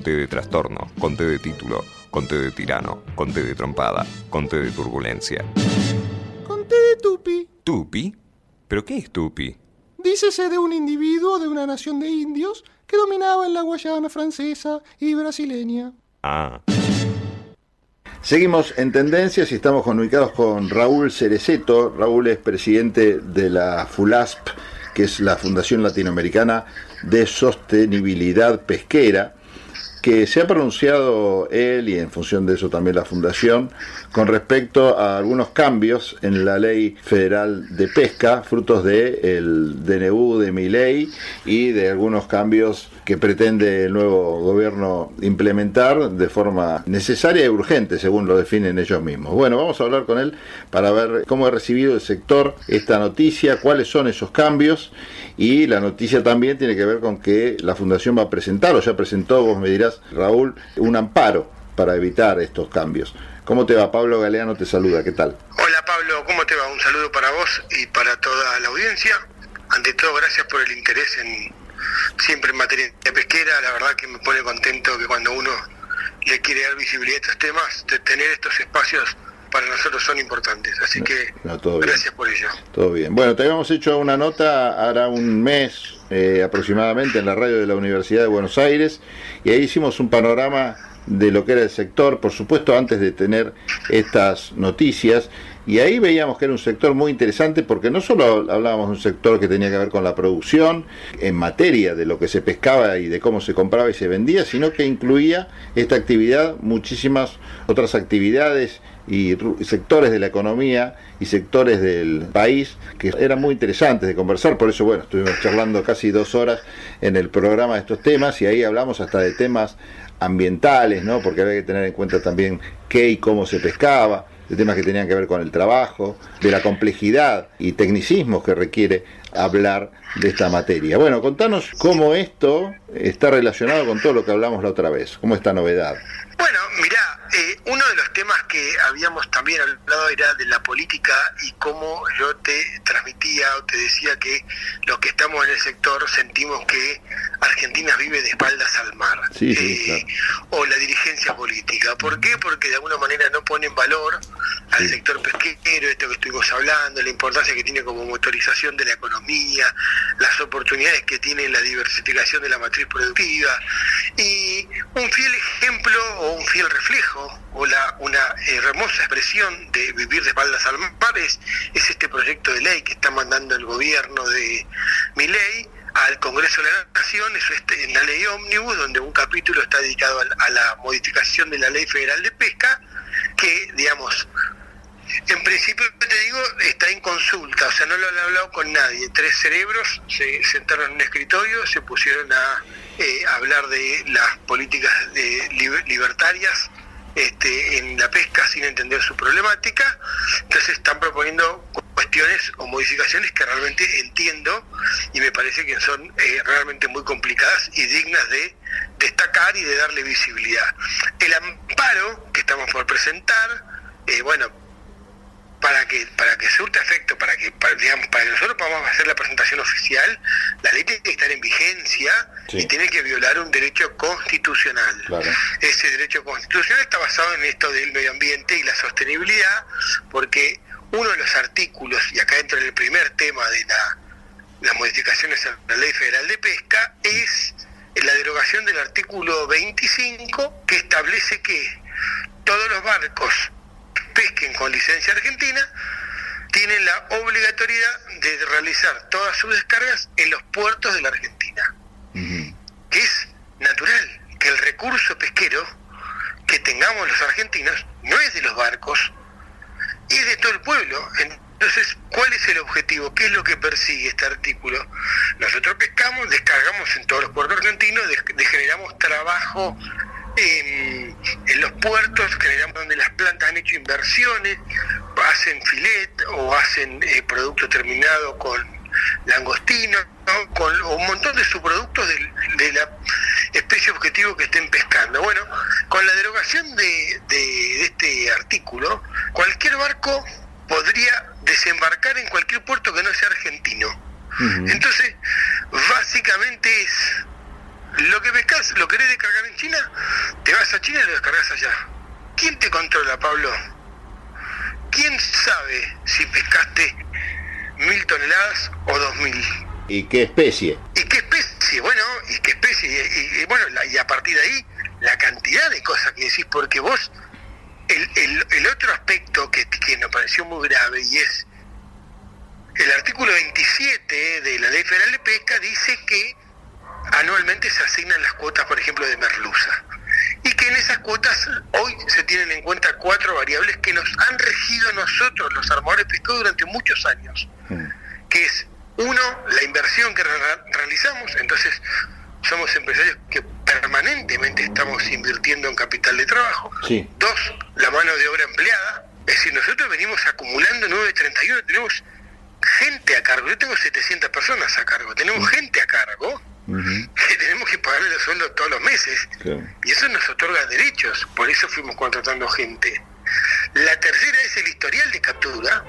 con T de trastorno, con T de título, con T de tirano, con T de trompada, con T de turbulencia. Con T de tupi. ¿Tupi? ¿Pero qué es tupi? Dícese de un individuo de una nación de indios que dominaba en la Guayana francesa y brasileña. Ah. Seguimos en tendencias y estamos comunicados con Raúl Cereceto. Raúl es presidente de la FULASP, que es la Fundación Latinoamericana de Sostenibilidad Pesquera que se ha pronunciado él y en función de eso también la Fundación con respecto a algunos cambios en la ley federal de pesca, frutos del el DNU de mi ley y de algunos cambios que pretende el nuevo gobierno implementar de forma necesaria y urgente, según lo definen ellos mismos. Bueno, vamos a hablar con él para ver cómo ha recibido el sector esta noticia, cuáles son esos cambios y la noticia también tiene que ver con que la Fundación va a presentar, o ya presentó, vos me dirás, Raúl, un amparo para evitar estos cambios. ¿Cómo te va? Pablo Galeano te saluda, ¿qué tal? Hola Pablo, ¿cómo te va? Un saludo para vos y para toda la audiencia. Ante todo, gracias por el interés en siempre en materia de pesquera. La verdad que me pone contento que cuando uno le quiere dar visibilidad a estos temas, de tener estos espacios para nosotros son importantes. Así que gracias por ello. Todo bien. Bueno, te habíamos hecho una nota hará un mes eh, aproximadamente en la radio de la Universidad de Buenos Aires y ahí hicimos un panorama de lo que era el sector, por supuesto antes de tener estas noticias, y ahí veíamos que era un sector muy interesante porque no solo hablábamos de un sector que tenía que ver con la producción en materia de lo que se pescaba y de cómo se compraba y se vendía, sino que incluía esta actividad muchísimas otras actividades y sectores de la economía y sectores del país que eran muy interesantes de conversar, por eso bueno, estuvimos charlando casi dos horas en el programa de estos temas y ahí hablamos hasta de temas ambientales, ¿no? Porque había que tener en cuenta también qué y cómo se pescaba, de temas que tenían que ver con el trabajo, de la complejidad y tecnicismos que requiere hablar de esta materia. Bueno, contanos cómo esto está relacionado con todo lo que hablamos la otra vez, cómo esta novedad. Bueno, mirá, eh, uno de los temas que habíamos también hablado era de la política y cómo yo te transmitía o te decía que los que estamos en el sector sentimos que Argentina vive de espaldas al mar. Eh, o la dirigencia política. ¿Por qué? Porque de alguna manera no ponen valor al sector pesquero, esto que estuvimos hablando, la importancia que tiene como motorización de la economía, las oportunidades que tiene la diversificación de la matriz productiva. Y un fiel ejemplo o un fiel reflejo o la, una hermosa expresión de vivir de espaldas al mar es, este proyecto de ley que está mandando el gobierno de mi ley al Congreso de la Nación, es este, en la ley ómnibus, donde un capítulo está dedicado a, la modificación de la ley federal de pesca, que, digamos, en principio, te digo, está en consulta, o sea, no lo han hablado con nadie. Tres cerebros se sentaron en un escritorio, se pusieron a eh, hablar de las políticas de, libertarias este, en la pesca sin entender su problemática. Entonces están proponiendo cuestiones o modificaciones que realmente entiendo y me parece que son eh, realmente muy complicadas y dignas de destacar y de darle visibilidad. El amparo que estamos por presentar, eh, bueno, para que para que surta efecto, para que digamos, para que nosotros podamos hacer la presentación oficial, la ley tiene que estar en vigencia y tiene que violar un derecho constitucional. Ese derecho constitucional está basado en esto del medio ambiente y la sostenibilidad, porque uno de los artículos, y acá entra el primer tema de la, las modificaciones a la Ley Federal de Pesca, es la derogación del artículo 25 que establece que todos los barcos pesquen con licencia argentina, tienen la obligatoriedad de realizar todas sus descargas en los puertos de la Argentina. Que es natural que el recurso pesquero que tengamos los argentinos no es de los barcos, es de todo el pueblo. Entonces, ¿cuál es el objetivo? ¿Qué es lo que persigue este artículo? Nosotros pescamos, descargamos en todos los puertos argentinos, generamos trabajo en, los puertos, generamos donde las plantas han hecho inversiones, hacen filet o hacen eh, producto terminado con langostino, con un montón de subproductos de, la especie objetivo que estén pescando. Bueno, con la derogación de, de este artículo, cualquier barco podría desembarcar en cualquier puerto que no sea argentino. Entonces, básicamente es lo que pescas, lo querés descargar en China, te vas a China y lo descargas allá. ¿Quién te controla, Pablo? ¿Quién sabe si pescaste mil toneladas o dos mil? ¿Y qué especie? ¿Y qué especie? Bueno, ¿y qué especie? Y, y- y bueno, la- y a partir de ahí, la cantidad de cosas que decís, porque vos, el, el- el otro aspecto que, que nos pareció muy grave y es el artículo 27 de la Ley Federal de Pesca dice que anualmente se asignan las cuotas, por ejemplo, de merluza. Y que en esas cuotas hoy se tienen en cuenta cuatro variables que nos han regido nosotros, los armadores pescados, durante muchos años que es uno, la inversión que re- realizamos, entonces somos empresarios que permanentemente estamos invirtiendo en capital de trabajo. Sí. Dos, la mano de obra empleada, es decir, nosotros venimos acumulando 931, tenemos gente a cargo, yo tengo 700 personas a cargo, tenemos gente a cargo Que tenemos que pagarle los sueldos todos los meses. claro. Y eso nos otorga derechos, por eso fuimos contratando gente. La tercera es el historial de captura.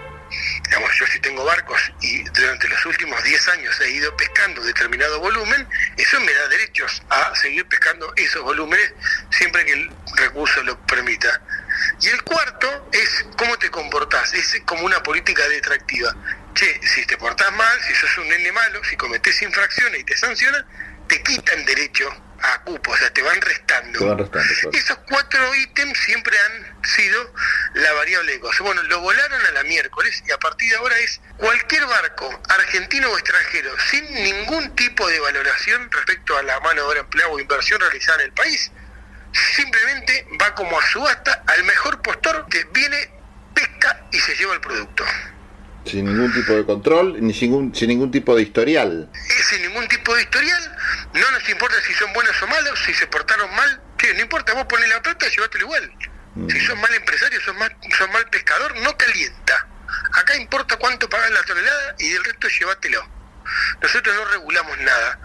Digamos, yo si tengo barcos y durante los últimos 10 años he ido pescando determinado volumen, eso me da derechos a seguir pescando esos volúmenes siempre que el recurso lo permita. Y el cuarto es cómo te comportás, es como una política detractiva. Che, si te portás mal, si sos un nene malo, si cometés infracciones y te sancionan, te quitan derecho a cupo, o sea, te van restando. Te van restando, claro. Esos cuatro ítems siempre han sido la variable de costo. Bueno, lo volaron a la miércoles y a partir de ahora es cualquier barco, argentino o extranjero, sin ningún tipo de valoración respecto a la mano de obra empleada o inversión realizada en el país, simplemente va como a subasta al mejor postor que viene, pesca y se lleva el producto. Sin ningún tipo de control, ni sin ningún, sin ningún tipo de historial. Sin ningún tipo de historial, no nos importa si son buenos o malos, si se portaron mal, che, no importa, vos ponés la plata y llévatelo igual. Si sos mal empresario, sos mal, sos mal pescador, no calienta. Acá importa cuánto pagas la tonelada y del resto llévatelo. Nosotros no regulamos nada.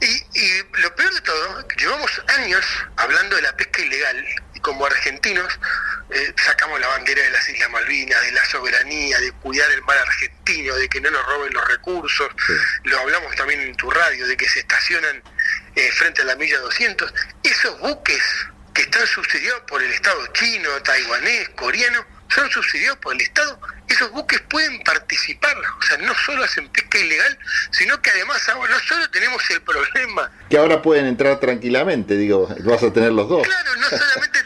Y, y lo peor de todo, llevamos años hablando de la pesca ilegal y como argentinos eh, sacamos la bandera de las Islas Malvinas, de la soberanía, de cuidar el mar argentino, de que no nos roben los recursos. Lo hablamos también en tu radio, de que se estacionan eh, frente a la milla 200. Esos buques que están subsidiados por el Estado chino, taiwanés, coreano, son subsidiados por el Estado, esos buques pueden participar, o sea, no solo hacen pesca ilegal, sino que además ahora no solo tenemos el problema, Que ahora pueden entrar tranquilamente, digo, vas a tener los dos. claro, no solamente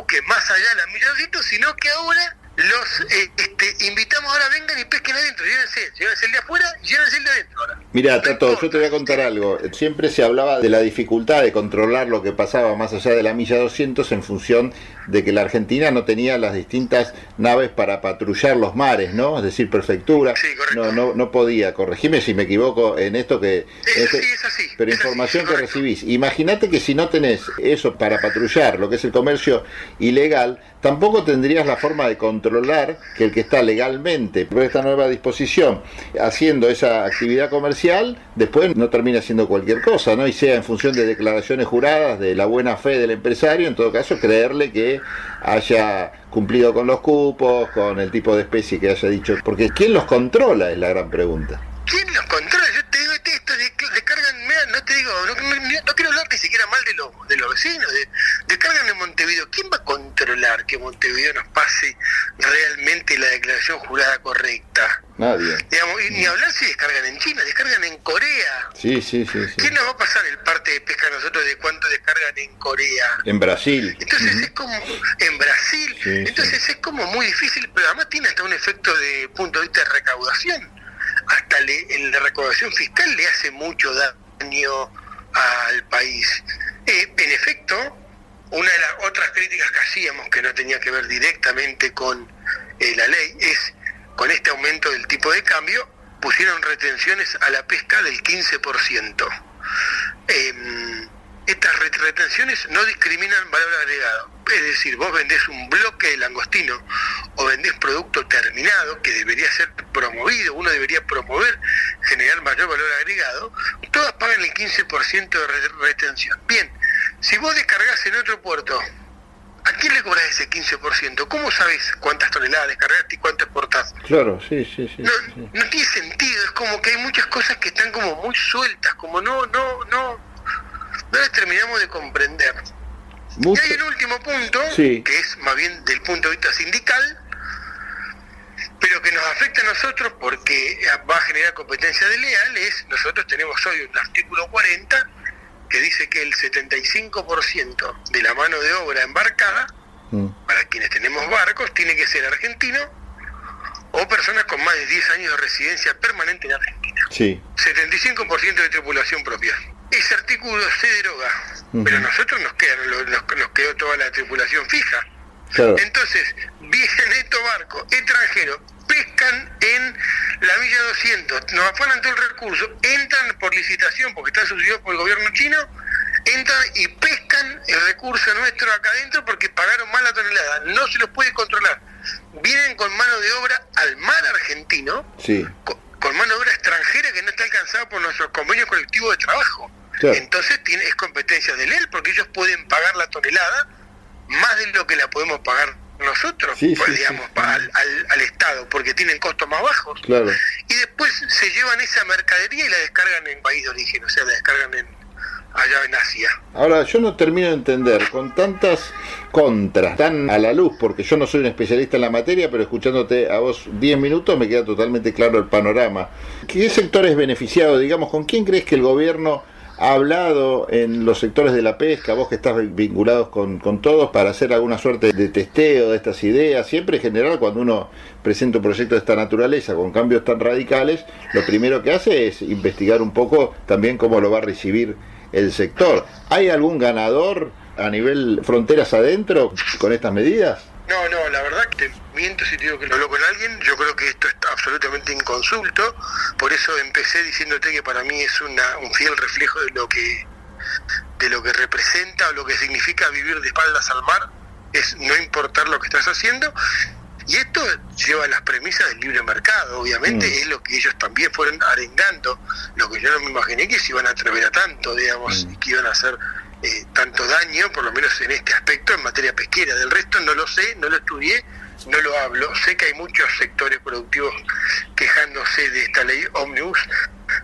500 buques más allá de la milloncitos, sino que ahora los eh, este, invitamos ahora vengan y pesquen adentro, llévense, llévense el de afuera, llévense el de adentro ahora. Mira, Tato, yo te voy a contar algo. Siempre se hablaba de la dificultad de controlar lo que pasaba más allá de la milla 200 en función de que la Argentina no tenía las distintas naves para patrullar los mares, ¿no? Es decir, prefectura. Sí, correcto. no, no, no podía. Corregime si me equivoco en esto que... Es este- así, es así, Pero es información que recibís. Imagínate que si no tenés eso para patrullar lo que es el comercio ilegal, tampoco tendrías la forma de controlar que el que está legalmente por esta nueva disposición haciendo esa actividad comercial, después no termina haciendo cualquier cosa, ¿no? Y sea en función de declaraciones juradas, de la buena fe del empresario, en todo caso creerle que haya cumplido con los cupos, con el tipo de especie que haya dicho, porque ¿quién los controla? Es la gran pregunta. ¿Quién los controla? Yo te digo, este, esto de- descargan, no te digo, no, no- no quiero hablar ni siquiera mal de los, de los vecinos, de, descargan en Montevideo. ¿Quién va a controlar que Montevideo nos pase declaración jurada correcta? Nadie. Digamos, y ni hablar si descargan en China, descargan en Corea. Sí, sí, sí, sí. ¿Quién nos va a pasar el parte de pesca a nosotros de cuánto descargan en Corea? En Brasil. Entonces es como en Brasil, Sí, entonces es como muy difícil, pero además tiene hasta un efecto de punto de vista de recaudación. Hasta le- en la recaudación fiscal le hace mucho daño al país. Eh, en efecto, una de las otras críticas que hacíamos, que no tenía que ver directamente con la ley, es con este aumento del tipo de cambio, pusieron retenciones a la pesca del 15%. Em, estas ret- retenciones no discriminan valor agregado. Es decir, vos vendés un bloque de langostino o vendés producto terminado que debería ser promovido, uno debería promover, generar mayor valor agregado, todas pagan el 15% de re- retención. Bien, si vos descargás en otro puerto, ¿a quién le cobras ese 15%? ¿Cómo sabes cuántas toneladas descargaste y cuánto exportás? Claro, sí, sí, sí. no, sí. no tiene sentido, es como que hay muchas cosas que están como muy sueltas, como no, no, no, no las terminamos de comprender. Mucho- Y hay el último punto, Sí. que es más bien del punto de vista sindical, pero que nos afecta a nosotros porque va a generar competencia desleal, es nosotros tenemos hoy un artículo 40 que dice que el 75% de la mano de obra embarcada, Mm, para quienes tenemos barcos, tiene que ser argentino o personas con más de 10 años de residencia permanente en Argentina. Sí, 75% de tripulación propia. Ese artículo se deroga, Ujú. pero a nosotros nos, queda, nos, nos quedó toda la tripulación fija. claro. Entonces, vienen estos barcos extranjeros, pescan en la milla 200, nos afanan todo el recurso, entran por licitación, porque está subsidiado por el gobierno chino, entran y pescan el recurso nuestro acá adentro porque pagaron mal la tonelada. No se los puede controlar. Vienen con mano de obra al mar argentino, Sí, con, con mano de obra extranjera que no está alcanzada por nuestros convenios colectivos de trabajo. Claro. Entonces tiene, es competencia de él porque ellos pueden pagar la tonelada más de lo que la podemos pagar nosotros, Sí, pues, sí, digamos, sí. Al, al- al Estado, porque tienen costos más bajos. claro. Y después se llevan esa mercadería y la descargan en país de origen, o sea, la descargan en allá en Asia. Ahora, yo no termino de entender, con tantas contras, tan a la luz, porque yo no soy un especialista en la materia, pero escuchándote a vos 10 minutos me queda totalmente claro el panorama. ¿Qué sector es beneficiado? Digamos, ¿con quién crees que el gobierno hablado en los sectores de la pesca, vos que estás vinculados con, con todos, para hacer alguna suerte de testeo de estas ideas? Siempre en general, cuando uno presenta un proyecto de esta naturaleza con cambios tan radicales, lo primero que hace es investigar un poco también cómo lo va a recibir el sector. ¿Hay algún ganador a nivel fronteras adentro con estas medidas? No, no, la verdad que te miento si te digo que lo hablo con alguien. Yo creo que esto está absolutamente inconsulto. Por eso empecé diciéndote que para mí es una, un fiel reflejo de lo que de lo que representa o lo que significa vivir de espaldas al mar. Es no importar lo que estás haciendo. Y esto lleva a las premisas del libre mercado, obviamente, Mm. es lo que ellos también fueron arengando, lo que yo no me imaginé que se iban a atrever a tanto, digamos, Mm. y que iban a hacer eh, tanto daño, por lo menos en este aspecto, en materia pesquera. Del resto no lo sé, no lo estudié, no lo hablo. Sé que hay muchos sectores productivos quejándose de esta ley Omnibus,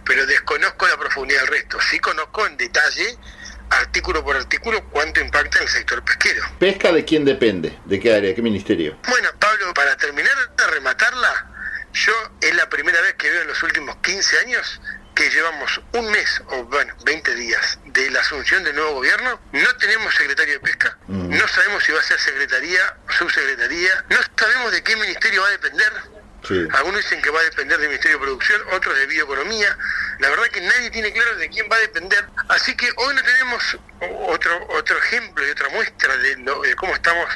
pero desconozco la profundidad del resto. Sí conozco en detalle, artículo por artículo, cuánto impacta en el sector pesquero. ¿Pesca de quién depende? ¿De qué área? ¿Qué ministerio? Bueno, Pablo, para terminar de rematarla, yo es la primera vez que veo en los últimos 15 años que llevamos un mes o bueno, 20 días de la asunción del nuevo gobierno, no tenemos secretario de pesca, Mm. no sabemos si va a ser secretaría, subsecretaría, no sabemos de qué ministerio va a depender. Sí. Algunos dicen que va a depender del Ministerio de Producción, otros de Bioeconomía. La verdad que nadie tiene claro de quién va a depender. Así que hoy no tenemos otro otro ejemplo y otra muestra de, de cómo estamos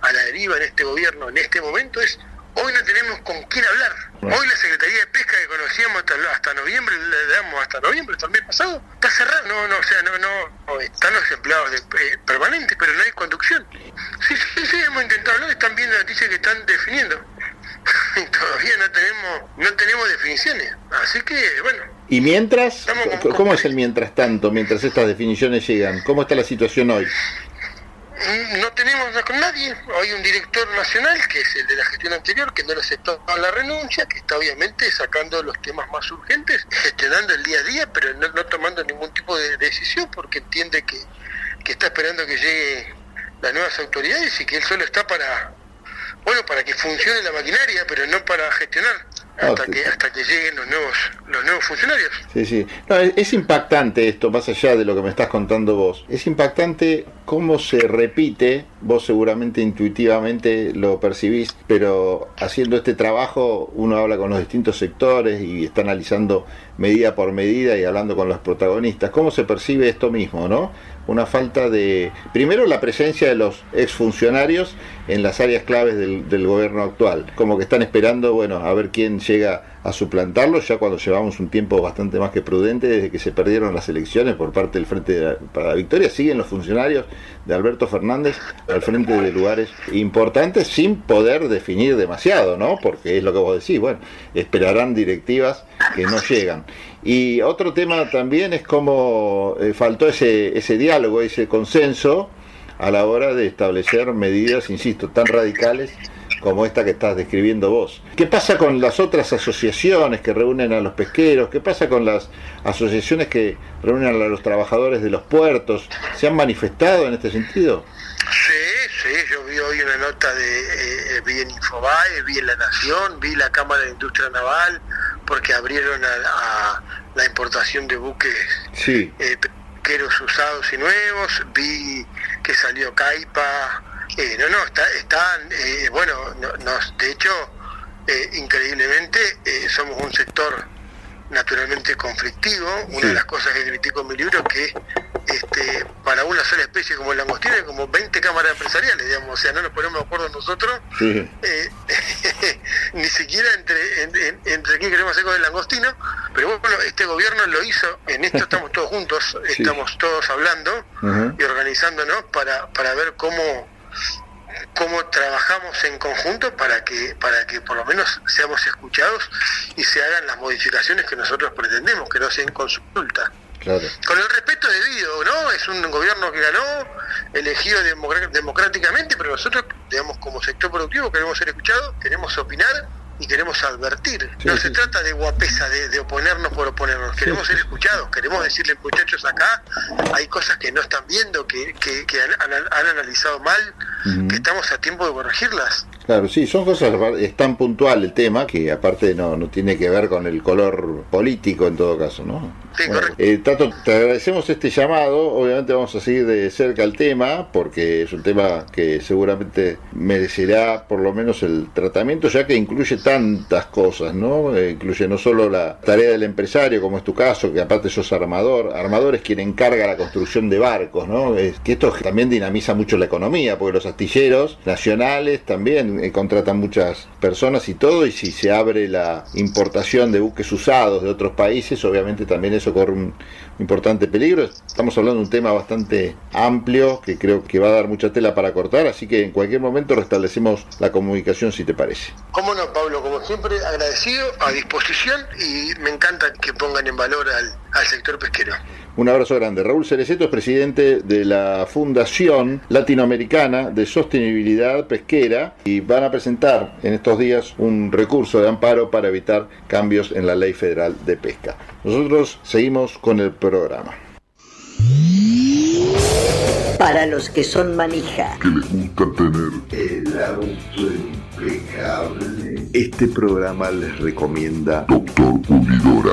a la deriva en este gobierno en este momento es hoy no tenemos con quién hablar. Hoy la Secretaría de Pesca que conocíamos hasta, hasta noviembre, le damos hasta noviembre, hasta el mes pasado, está cerrada. No, no, o sea, no, no, están los empleados de- eh, permanentes, pero no hay conducción. Sí, sí, sí, hemos intentado hablar, están viendo noticias que están definiendo. y todavía no tenemos no tenemos definiciones. Así que, bueno, ¿Y mientras? ¿Cómo es el mientras tanto, mientras estas definiciones llegan? ¿Cómo está la situación hoy? No tenemos con nadie. Hay un director nacional, que es el de la gestión anterior, que no le aceptó la renuncia, que está obviamente sacando los temas más urgentes, gestionando el día a día, pero no, tomando ningún tipo de decisión, porque entiende que, que está esperando que lleguen las nuevas autoridades y que él solo está para bueno para que funcione la maquinaria pero no para gestionar hasta que hasta que lleguen los nuevos los nuevos funcionarios Sí, sí. No, es, es impactante esto, más allá de lo que me estás contando vos. Es impactante cómo se repite, vos seguramente intuitivamente lo percibís, pero haciendo este trabajo uno habla con los distintos sectores y está analizando medida por medida y hablando con los protagonistas. ¿Cómo se percibe esto mismo, no? Una falta de, primero, la presencia de los exfuncionarios en las áreas claves del, del gobierno actual, como que están esperando, bueno, a ver quién llega a suplantarlo, ya cuando llevamos un tiempo bastante más que prudente desde que se perdieron las elecciones por parte del Frente de la- para la Victoria, siguen los funcionarios de Alberto Fernández al frente de lugares importantes sin poder definir demasiado, ¿no? Porque es lo que vos decís, bueno, esperarán directivas que no llegan. Y otro tema también es cómo eh, faltó ese, ese diálogo, ese consenso a la hora de establecer medidas, insisto, tan radicales como esta que estás describiendo vos. ¿Qué pasa con las otras asociaciones que reúnen a los pesqueros? ¿Qué pasa con las asociaciones que reúnen a los trabajadores de los puertos? ¿Se han manifestado en este sentido? Sí, sí, yo vi hoy una nota de, eh, vi en Infobae, vi en La Nación, vi la Cámara de Industria Naval, porque abrieron a, la importación de buques sí. eh, pesqueros usados y nuevos, vi que salió Caipa, eh, no, no, está, están, eh, bueno, nos, de hecho, eh, increíblemente, eh, somos un sector naturalmente conflictivo. Una de las cosas que critico en mi libro es que este, para una sola especie como el langostino hay como 20 cámaras empresariales, digamos, o sea, no nos ponemos de acuerdo nosotros, ni siquiera entre, entre, quién queremos hacer con el langostino, pero bueno, este gobierno lo hizo, en esto estamos todos juntos, estamos todos hablando y organizándonos para, para ver cómo cómo trabajamos en conjunto para que para que por lo menos seamos escuchados y se hagan las modificaciones que nosotros pretendemos, que no sean consulta. Claro. Con el respeto debido, ¿no? Es un gobierno que ganó, elegido democráticamente, pero nosotros, digamos, como sector productivo queremos ser escuchados, queremos opinar y queremos advertir. no se trata de guapesa, de, oponernos por oponernos. Queremos ser escuchados, queremos decirle, muchachos, acá hay cosas que no están viendo, que, que, han, analizado mal, que estamos a tiempo de corregirlas. Claro, sí, son cosas, es tan puntual el tema que aparte no, no tiene que ver con el color político en todo caso, ¿no? Sí, correcto. Eh, Tato, te agradecemos este llamado, obviamente vamos a seguir de cerca el tema, porque es un tema que seguramente merecerá por lo menos el tratamiento, ya que incluye tantas cosas, ¿no? Eh, incluye no solo la tarea del empresario, como es tu caso, que aparte sos armador, armador es quien encarga la construcción de barcos, ¿no? Es que esto también dinamiza mucho la economía, porque los astilleros nacionales también eh, contratan muchas personas y todo, y si se abre la importación de buques usados de otros países, obviamente también eso corre un importante peligro. Estamos hablando de un tema bastante amplio que creo que va a dar mucha tela para cortar, así que en cualquier momento restablecemos la comunicación si te parece. Cómo no, Pablo, como siempre, agradecido, a disposición y me encanta que pongan en valor al, al sector pesquero. Un abrazo grande. Raúl Cereceto es presidente de la Fundación Latinoamericana de Sostenibilidad Pesquera y van a presentar en estos días un recurso de amparo para evitar cambios en la Ley Federal de Pesca. Nosotros seguimos con el programa. Para los que son manija. Que les gusta tener el auto impecable. Este programa les recomienda Doctor Pulidora.